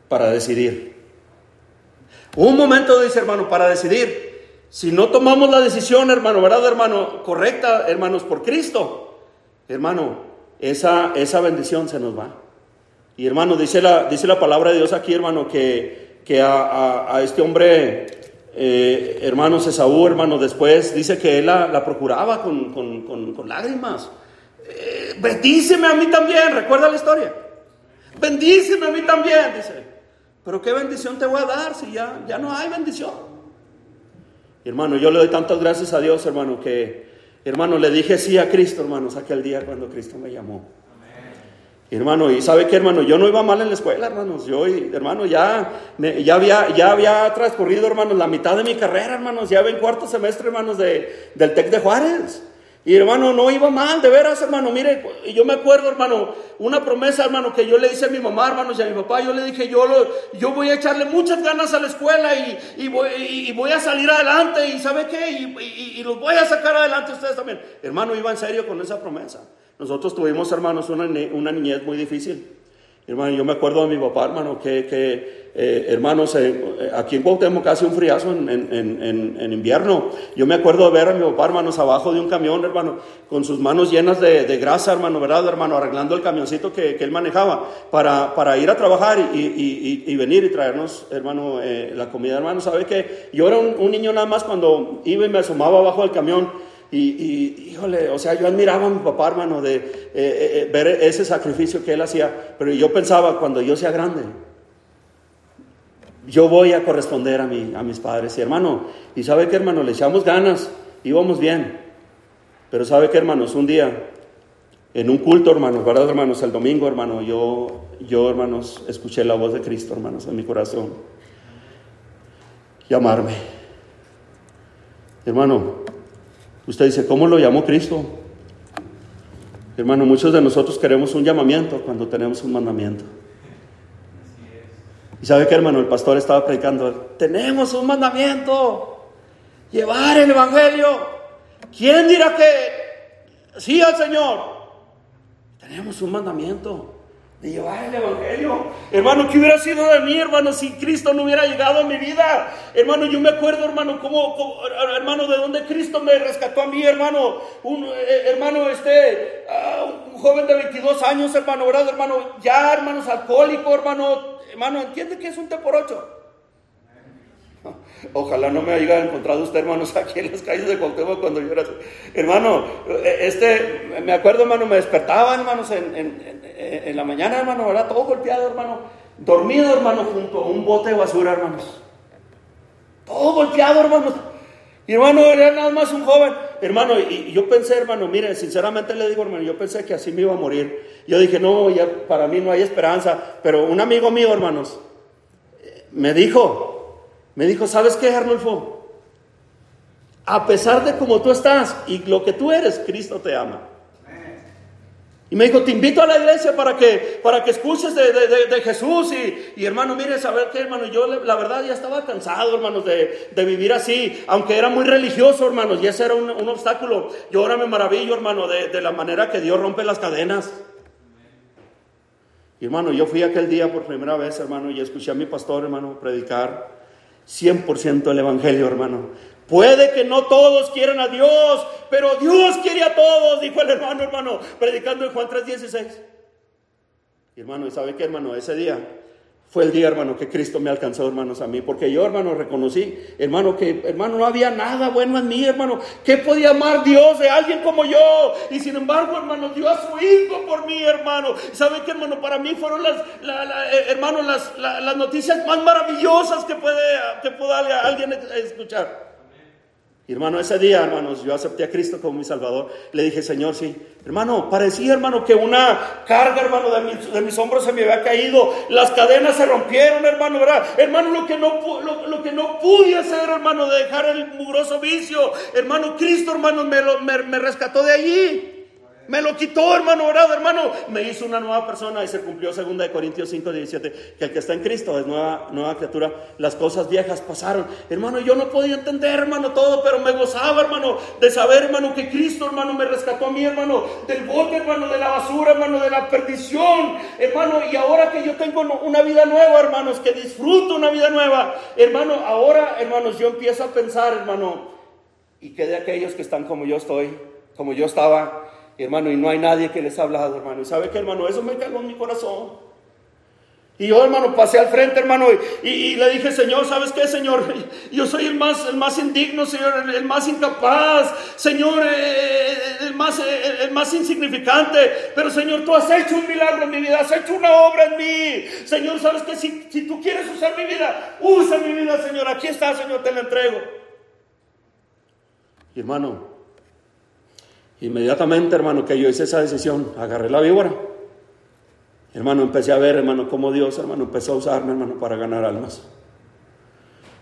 para decidir. Un momento, dice hermano, para decidir. Si no tomamos la decisión, hermano, ¿verdad, hermano? Correcta, hermanos, por Cristo, hermano, esa, esa bendición se nos va. Y hermano, dice la, dice la palabra de Dios aquí, hermano, que, que a, a este hombre eh, hermanos, Esaú, hermano, después dice que él la, procuraba con, lágrimas. Eh, bendíceme a mí también, recuerda la historia. Bendíceme a mí también, dice. Pero qué bendición te voy a dar si ya, ya no hay bendición. Hermano, yo le doy tantas gracias a Dios, hermano, que, hermano, le dije sí a Cristo, hermanos, aquel día cuando Cristo me llamó. Hermano, y sabe que hermano, yo no iba mal en la escuela, hermanos. Yo, hermano, ya, ya, había, ya había transcurrido, hermanos, la mitad de mi carrera, hermanos. Ya en cuarto semestre, hermanos, de, del TEC de Juárez. Y hermano, no iba mal, de veras, hermano. Mire, yo me acuerdo, hermano, una promesa, hermano, que yo le hice a mi mamá, hermanos, y a mi papá. Yo le dije, yo, yo voy a echarle muchas ganas a la escuela y, y, voy, y voy, a salir adelante. ¿Y sabe qué? Y, los voy a sacar adelante ustedes también. Hermano, iba en serio con esa promesa. Nosotros tuvimos, hermanos, una, una niñez muy difícil. Hermano, yo me acuerdo de mi papá, hermano, que, que eh, hermanos, eh, aquí en Cuauhtémoc hace un friazo en, en, en, invierno. Yo me acuerdo de ver a mi papá, hermanos, abajo de un camión, hermano, con sus manos llenas de, de grasa, hermano, ¿verdad, hermano? Arreglando el camioncito que, que él manejaba para, para, ir a trabajar y, y, y, venir y traernos, hermano, eh, la comida. Hermano, ¿sabe que Yo era un, un niño nada más cuando iba y me asomaba abajo del camión y, híjole, o sea, yo admiraba a mi papá, hermano, de eh, eh, eh, ver ese sacrificio que él hacía, pero yo pensaba, cuando yo sea grande, yo voy a corresponder a, mi, a mis padres. Y hermano, y sabe que hermano, le echamos ganas, íbamos bien, pero sabe que hermanos, un día, en un culto, hermanos, ¿verdad, hermanos? El domingo, hermano, yo, yo, hermanos, escuché la voz de Cristo, hermanos, en mi corazón, llamarme. Hermano, Usted dice, ¿cómo lo llamó Cristo? Hermano, muchos de nosotros queremos un llamamiento cuando tenemos un mandamiento. Y sabe que, hermano, el pastor estaba predicando, tenemos un mandamiento, llevar el Evangelio. ¿Quién dirá que sí al Señor? Tenemos un mandamiento de llevar el Evangelio. Hermano, ¿qué hubiera sido de mí, hermano, si Cristo no hubiera llegado a mi vida? Hermano, yo me acuerdo, hermano, cómo, hermano, de dónde Cristo me rescató a mí, hermano. Un eh, hermano, este, ah, un joven de 22 años, hermano, ¿verdad, hermano? Ya, hermanos, alcohólico, hermano. Hermano, ¿entiende que es un té por ocho? Ojalá no me haya encontrado usted, hermanos, aquí en las calles de Cuauhtémoc cuando yo era... Hermano, eh, este, me acuerdo, hermano, me despertaba, hermanos, en, la mañana, hermano, ¿verdad? Todo golpeado, hermano. Dormido, hermano, junto a un bote de basura, hermanos. Todo golpeado, hermanos. Y hermano, era nada más un joven. Hermano, y, yo pensé, hermano, mire, sinceramente le digo, hermano, yo pensé que así me iba a morir. Yo dije, no, ya para mí no hay esperanza. Pero un amigo mío, hermanos, me dijo, me dijo, ¿sabes qué, Arnulfo? A pesar de cómo tú estás y lo que tú eres, Cristo te ama. Y me dijo, te invito a la iglesia para que, para que escuches de, Jesús. Y, hermano, mire, saber qué, hermano, yo la verdad ya estaba cansado, hermanos, de, vivir así. Aunque era muy religioso, hermanos, y ese era un, un obstáculo. Yo ahora me maravillo, hermano, de, la manera que Dios rompe las cadenas. Y hermano, yo fui aquel día por primera vez, hermano, y escuché a mi pastor, hermano, predicar. 100% el Evangelio, hermano. Puede que no todos quieran a Dios, pero Dios quiere a todos, dijo el hermano, hermano, predicando en Juan 3:16. Y hermano, ¿y sabe qué, hermano? Ese día fue el día, hermano, que Cristo me alcanzó, hermanos, a mí. Porque yo, hermano, reconocí, hermano, que, hermano, no había nada bueno en mí, hermano. ¿Qué podía amar Dios de alguien como yo? Y sin embargo, hermano, dio a su hijo por mí, hermano. ¿Sabe qué, hermano? Para mí fueron las, eh, hermano, las, las, noticias más maravillosas que puede, que pueda alguien escuchar hermano, ese día, hermanos, yo acepté a Cristo como mi Salvador. Le dije, Señor, sí. Hermano, parecía, hermano, que una carga, hermano, de mis, hombros se me había caído. Las cadenas se rompieron, hermano, ¿verdad? Hermano, lo que no, lo, que no pude hacer, hermano, de dejar el mugroso vicio. Hermano, Cristo, hermano, me, me, me rescató de allí. Me lo quitó, hermano, orado, hermano. Me hizo una nueva persona y se cumplió 2 Corintios 5, 17. Que el que está en Cristo es nueva, nueva criatura. Las cosas viejas pasaron. Hermano, yo no podía entender, hermano, todo, pero me gozaba, hermano, de saber, hermano, que Cristo, hermano, me rescató a mí, hermano, del bote, hermano, de la basura, hermano, de la perdición, hermano. Y ahora que yo tengo una vida nueva, hermanos, que disfruto una vida nueva, hermano, ahora, hermanos, yo empiezo a pensar, hermano, y que de aquellos que están como yo estoy, como yo estaba, hermano, y no hay nadie que les ha hablado, hermano. ¿Y sabe qué, hermano? Eso me calmó en mi corazón. Y yo, hermano, pasé al frente, hermano, y, le dije, Señor, ¿sabes qué, Señor? Yo soy el más, el más indigno, Señor, el, más incapaz, Señor, eh, eh, el, más, eh, el, más insignificante. Pero, Señor, tú has hecho un milagro en mi vida, has hecho una obra en mí. Señor, ¿sabes qué? Si, si tú quieres usar mi vida, usa mi vida, Señor. Aquí está, Señor, te la entrego. Hermano, Inmediatamente, hermano, que yo hice esa decisión, agarré la víbora. Hermano, empecé a ver, hermano, cómo Dios, hermano, empezó a usarme, hermano, para ganar almas.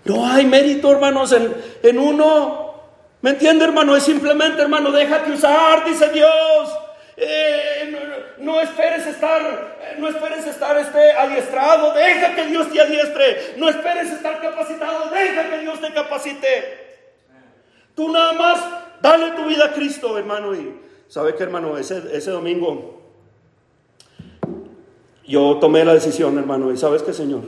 No hay mérito, hermanos, en, en uno. ¿Me entiende, hermano? Es simplemente, hermano, déjate usar, dice Dios. Eh, no, esperes estar, no esperes estar este, adiestrado, deja que Dios te adiestre. No esperes estar capacitado, deja que Dios te capacite. Tú nada más Dale tu vida a Cristo, hermano. Y sabe que, hermano, ese, ese domingo yo tomé la decisión, hermano. Y sabes que, Señor,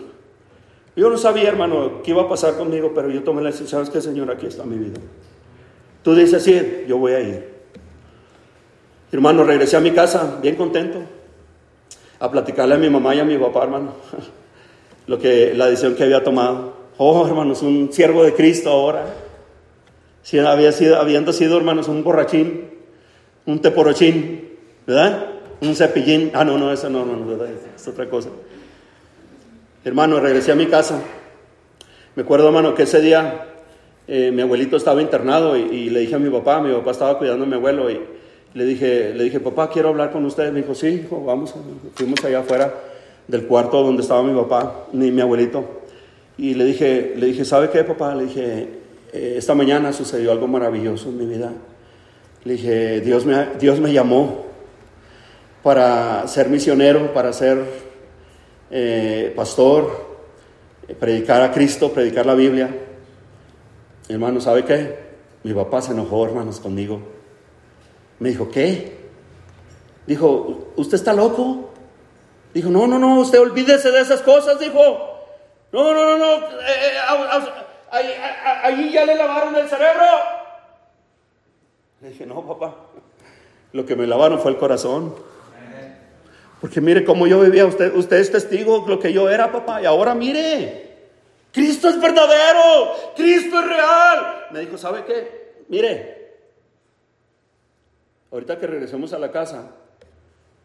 yo no sabía, hermano, qué iba a pasar conmigo, pero yo tomé la decisión. Sabes que, Señor, aquí está mi vida. Tú dices, sí, yo voy a ir. Hermano, regresé a mi casa bien contento a platicarle a mi mamá y a mi papá, hermano, lo que la decisión que había tomado. Oh, hermanos, un siervo de Cristo ahora. Si había sido, habiendo sido, hermanos, un borrachín, un teporochín, ¿verdad? Un cepillín. Ah, no, no, eso no, no, ¿verdad? Es otra cosa. Hermano, regresé a mi casa. Me acuerdo, hermano, que ese día eh, mi abuelito estaba internado y, le dije a mi papá, mi papá estaba cuidando a mi abuelo y le dije, le dije, papá, quiero hablar con usted. Me dijo, sí, hijo, vamos. Fuimos allá afuera del cuarto donde estaba mi papá, ni mi abuelito. Y le dije, le dije, ¿sabe qué, papá? Le dije, eh, esta mañana sucedió algo maravilloso en mi vida. Le dije, Dios me, Dios me llamó para ser misionero, para ser eh, pastor, predicar a Cristo, predicar la Biblia. Hermano, ¿sabe qué? Mi papá se enojó, hermanos, conmigo. Me dijo, ¿qué? Dijo, ¿usted está loco? Dijo, no, no, no, usted olvídese de esas cosas, dijo. No, no, no, no. Eh, ahí, ya le lavaron el cerebro. Le dije, no, papá, lo que me lavaron fue el corazón. Porque mire cómo yo vivía, usted, usted es testigo de lo que yo era, papá, y ahora mire, Cristo es verdadero, Cristo es real. Me dijo, ¿sabe qué? Mire, ahorita que regresemos a la casa,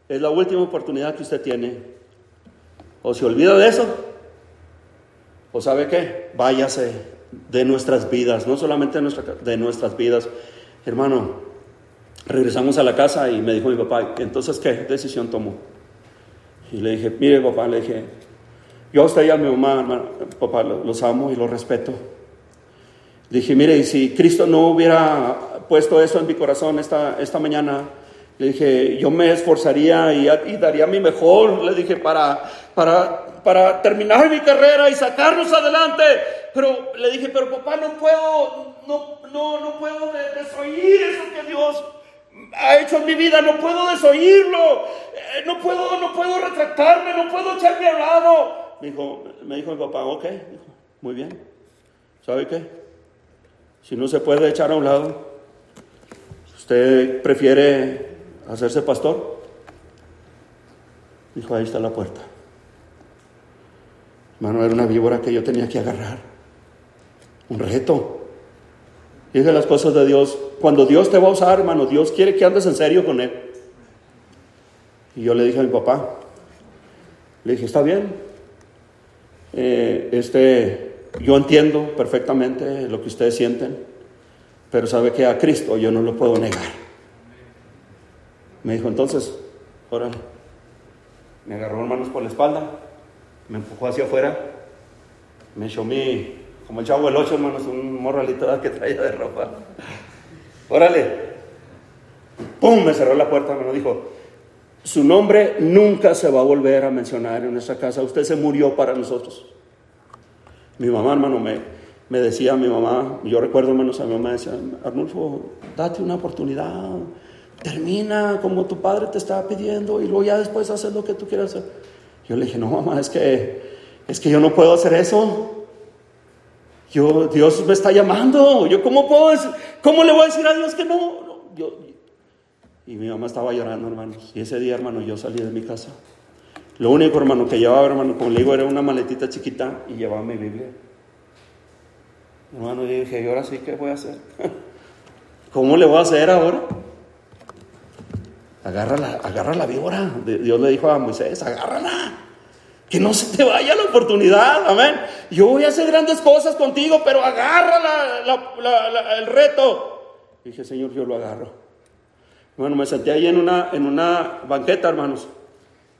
es la última oportunidad que usted tiene. O se olvida de eso, o sabe qué, váyase de nuestras vidas, no solamente de, nuestras vidas. Hermano, regresamos a la casa y me dijo mi papá, entonces, ¿qué decisión tomó? Y le dije, mire papá, le dije, yo a usted y a mi mamá, papá, los amo y los respeto. Dije, mire, y si Cristo no hubiera puesto eso en mi corazón esta, esta mañana, le dije, yo me esforzaría y, daría mi mejor, le dije, para, para para terminar mi carrera y sacarnos adelante. Pero le dije, pero papá, no puedo, no, no, no puedo desoír eso que Dios ha hecho en mi vida, no puedo desoírlo, eh, no puedo, no puedo retractarme, no puedo echarme al lado. Me dijo, me dijo mi papá, ok, muy bien. ¿Sabe qué? Si no se puede echar a un lado, ¿usted prefiere hacerse pastor? Dijo, ahí está la puerta. Hermano, era una víbora que yo tenía que agarrar. Un reto. Y de las cosas de Dios. Cuando Dios te va a usar, hermano, Dios quiere que andes en serio con Él. Y yo le dije a mi papá, le dije, está bien. Eh, este, yo entiendo perfectamente lo que ustedes sienten, pero sabe que a Cristo yo no lo puedo negar. Me dijo entonces, órale. Me agarró manos por la espalda, me empujó hacia afuera, me echó mi, como el chavo del ocho, hermanos, un morralito que traía de ropa. Órale. ¡Pum! Me cerró la puerta, lo dijo, su nombre nunca se va a volver a mencionar en nuestra casa. Usted se murió para nosotros. Mi mamá, hermano, me, me decía, mi mamá, yo recuerdo, hermanos, a mi mamá decía, Arnulfo, date una oportunidad, termina como tu padre te estaba pidiendo y luego ya después haces lo que tú quieras hacer. Yo le dije, no, mamá, es que, es que yo no puedo hacer eso. Yo, Dios me está llamando. Yo, ¿cómo puedo ¿Cómo le voy a decir a Dios que no? yo, y mi mamá estaba llorando, hermanos. Y ese día, hermano, yo salí de mi casa. Lo único, hermano, que llevaba, hermano, como le digo, era una maletita chiquita y llevaba mi Biblia. Hermano, yo dije, ¿y ahora sí qué voy a hacer? ¿Cómo le voy a hacer ahora? Agarra la víbora. Dios le dijo a Moisés, agárrala. Que no se te vaya la oportunidad, amén. Yo voy a hacer grandes cosas contigo, pero agarra el reto. dije, Señor, yo lo agarro. Bueno, me senté ahí en una, en una banqueta, hermanos.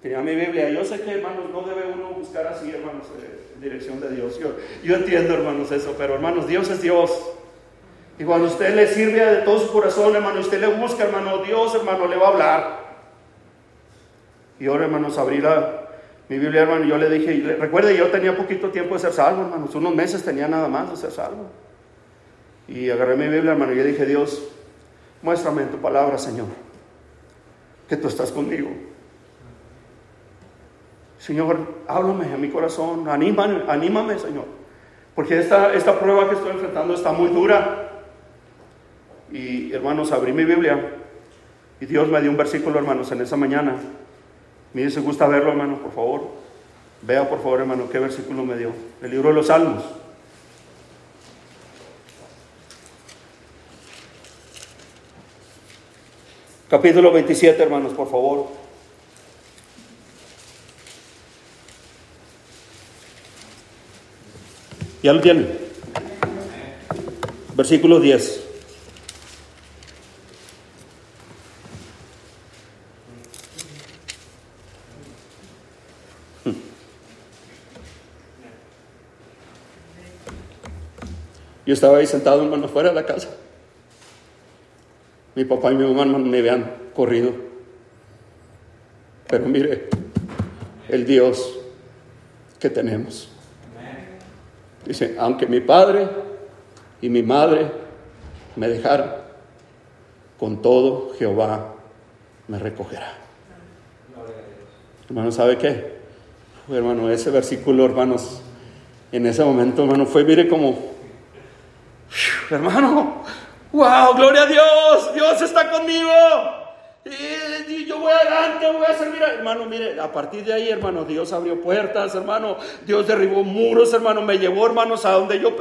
Tenía mi Biblia. Yo sé que, hermanos, no debe uno buscar así, hermanos, eh, dirección de Dios. Yo, yo entiendo, hermanos, eso, pero, hermanos, Dios es Dios. Y cuando usted le sirve de todo su corazón, hermano, usted le busca, hermano, Dios, hermano, le va a hablar. Y ahora, hermanos, abrí mi Biblia, hermano, yo le dije, recuerde, yo tenía poquito tiempo de ser salvo, hermanos, unos meses tenía nada más de ser salvo. Y agarré mi Biblia, hermano, y yo dije, Dios, Muéstrame en tu palabra, Señor, que tú estás conmigo. Señor, háblame a mi corazón, anímame, anímame, Señor, porque esta, esta prueba que estoy enfrentando está muy dura. Y hermanos, abrí mi Biblia y Dios me dio un versículo, hermanos, en esa mañana. Mire si gusta verlo, hermano, por favor. Vea, por favor, hermano, qué versículo me dio. El libro de los Salmos. Capítulo 27, hermanos, por favor. ¿Ya lo tienen? Versículo 10. Yo estaba ahí sentado, hermano, fuera de la casa mi papá y mi mamá me habían corrido. Pero mire, el Dios que tenemos. Dice, aunque mi padre y mi madre me dejaran, con todo Jehová me recogerá. Hermano, ¿sabe qué? Hermano, ese versículo, hermanos, en ese momento, hermano, fue, mire como, hermano, ¡Wow! ¡Gloria a Dios! ¡Dios está conmigo! Y yo voy adelante, voy a mira, hermano, mire, a partir de ahí, hermano, Dios abrió puertas, hermano, Dios derribó muros, hermano, me llevó, hermanos, a donde yo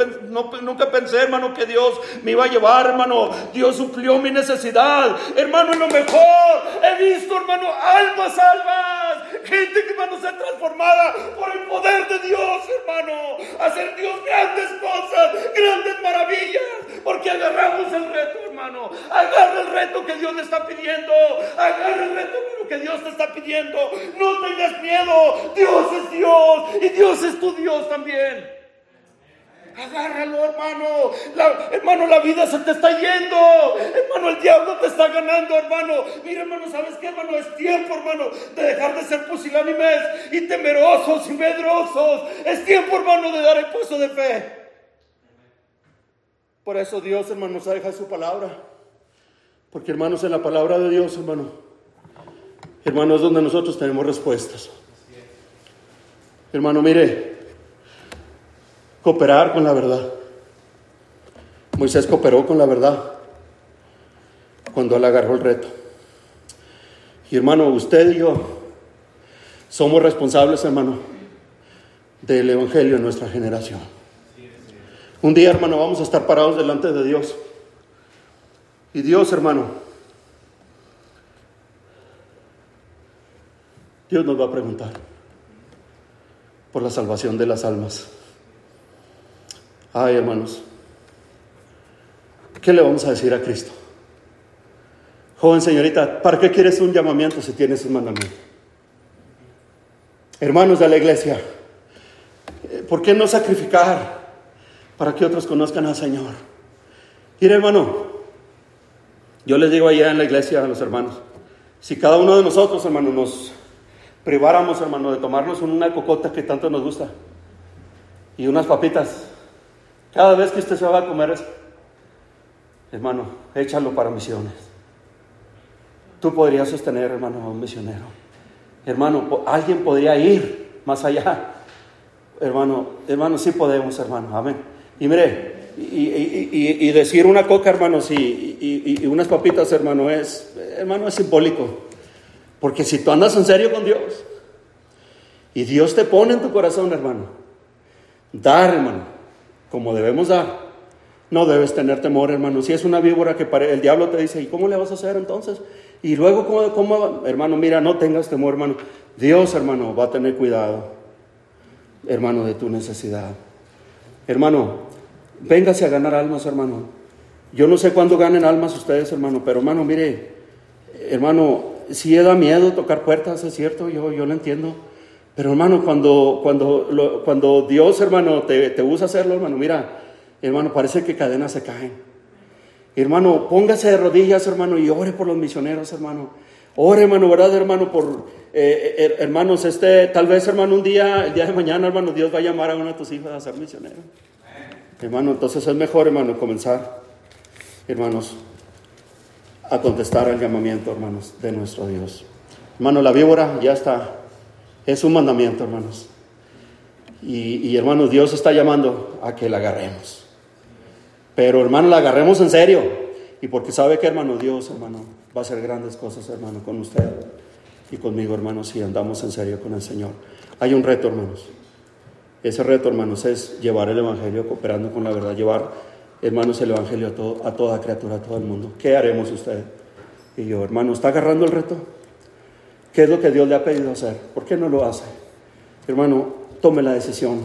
nunca pensé, hermano, que Dios me iba a llevar, hermano, Dios suplió mi necesidad, hermano, y lo mejor, he visto, hermano, almas salvas, gente que, hermano, se ha transformada por el poder de Dios, hermano, hacer Dios grandes cosas, grandes maravillas, porque agarramos el reto, hermano, agarra el reto que Dios le está pidiendo. Agarra el reto que Dios te está pidiendo. No tengas miedo. Dios es Dios y Dios es tu Dios también. Agárralo, hermano. La, hermano, la vida se te está yendo. Hermano, el diablo te está ganando, hermano. Mira, hermano, ¿sabes qué, hermano? Es tiempo, hermano, de dejar de ser pusilánimes y temerosos y medrosos. Es tiempo, hermano, de dar el paso de fe. Por eso Dios, hermano, nos deja su palabra. Porque hermanos, en la palabra de Dios, hermano, hermano, es donde nosotros tenemos respuestas. Hermano, mire, cooperar con la verdad. Moisés cooperó con la verdad cuando él agarró el reto. Y hermano, usted y yo somos responsables, hermano, del Evangelio en nuestra generación. Un día, hermano, vamos a estar parados delante de Dios. Y Dios, hermano, Dios nos va a preguntar por la salvación de las almas. Ay, hermanos, ¿qué le vamos a decir a Cristo? Joven señorita, ¿para qué quieres un llamamiento si tienes un mandamiento? Hermanos de la iglesia, ¿por qué no sacrificar para que otros conozcan al Señor? Mire, hermano, yo les digo allá en la iglesia a los hermanos, si cada uno de nosotros, hermano, nos priváramos, hermano, de tomarnos una cocota que tanto nos gusta y unas papitas, cada vez que usted se va a comer hermano, échalo para misiones. Tú podrías sostener, hermano, a un misionero. Hermano, alguien podría ir más allá. Hermano, hermano, sí podemos, hermano. Amén. Y mire, y, decir una coca, hermanos, y, unas papitas, hermano, es, hermano, es simbólico. Porque si tú andas en serio con Dios y Dios te pone en tu corazón, hermano, dar, hermano, como debemos dar, no debes tener temor, hermano. Si es una víbora que el diablo te dice, ¿y cómo le vas a hacer entonces? Y luego, ¿cómo, ¿cómo, hermano? Mira, no tengas temor, hermano. Dios, hermano, va a tener cuidado, hermano, de tu necesidad. Hermano, véngase a ganar almas, hermano. Yo no sé cuándo ganen almas ustedes, hermano, pero hermano, mire, hermano, si da miedo tocar puertas, es cierto, yo, yo lo entiendo. Pero hermano, cuando, cuando, cuando Dios, hermano, te, te usa hacerlo, hermano, mira, hermano, parece que cadenas se caen. Hermano, póngase de rodillas, hermano, y ore por los misioneros, hermano. Ore, hermano, ¿verdad, hermano? Por eh, hermanos, este, tal vez, hermano, un día, el día de mañana, hermano, Dios va a llamar a uno de tus hijos a ser misionero. Hermano, entonces es mejor, hermano, comenzar, hermanos, a contestar al llamamiento, hermanos, de nuestro Dios. Hermano, la víbora ya está, es un mandamiento, hermanos. Y, y hermanos, Dios está llamando a que la agarremos. Pero hermano, la agarremos en serio. Y porque sabe que hermano Dios, hermano, va a hacer grandes cosas, hermano, con usted y conmigo, hermanos, si andamos en serio con el Señor. Hay un reto, hermanos. Ese reto, hermanos, es llevar el Evangelio cooperando con la verdad, llevar, hermanos, el Evangelio a, todo, a toda criatura, a todo el mundo. ¿Qué haremos usted y yo, hermano? ¿Está agarrando el reto? ¿Qué es lo que Dios le ha pedido hacer? ¿Por qué no lo hace? Hermano, tome la decisión.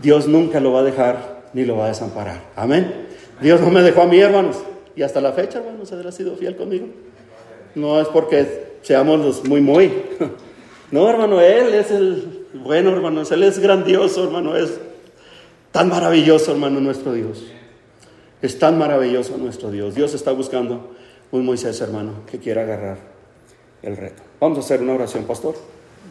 Dios nunca lo va a dejar ni lo va a desamparar. Amén. Dios no me dejó a mí, hermanos. Y hasta la fecha, hermanos, ha sido fiel conmigo. No es porque seamos los muy, muy. No, hermano, Él es el bueno, hermanos. Él es grandioso, hermano. Es tan maravilloso, hermano, nuestro Dios. Es tan maravilloso nuestro Dios. Dios está buscando un Moisés, hermano, que quiera agarrar el reto. Vamos a hacer una oración, pastor.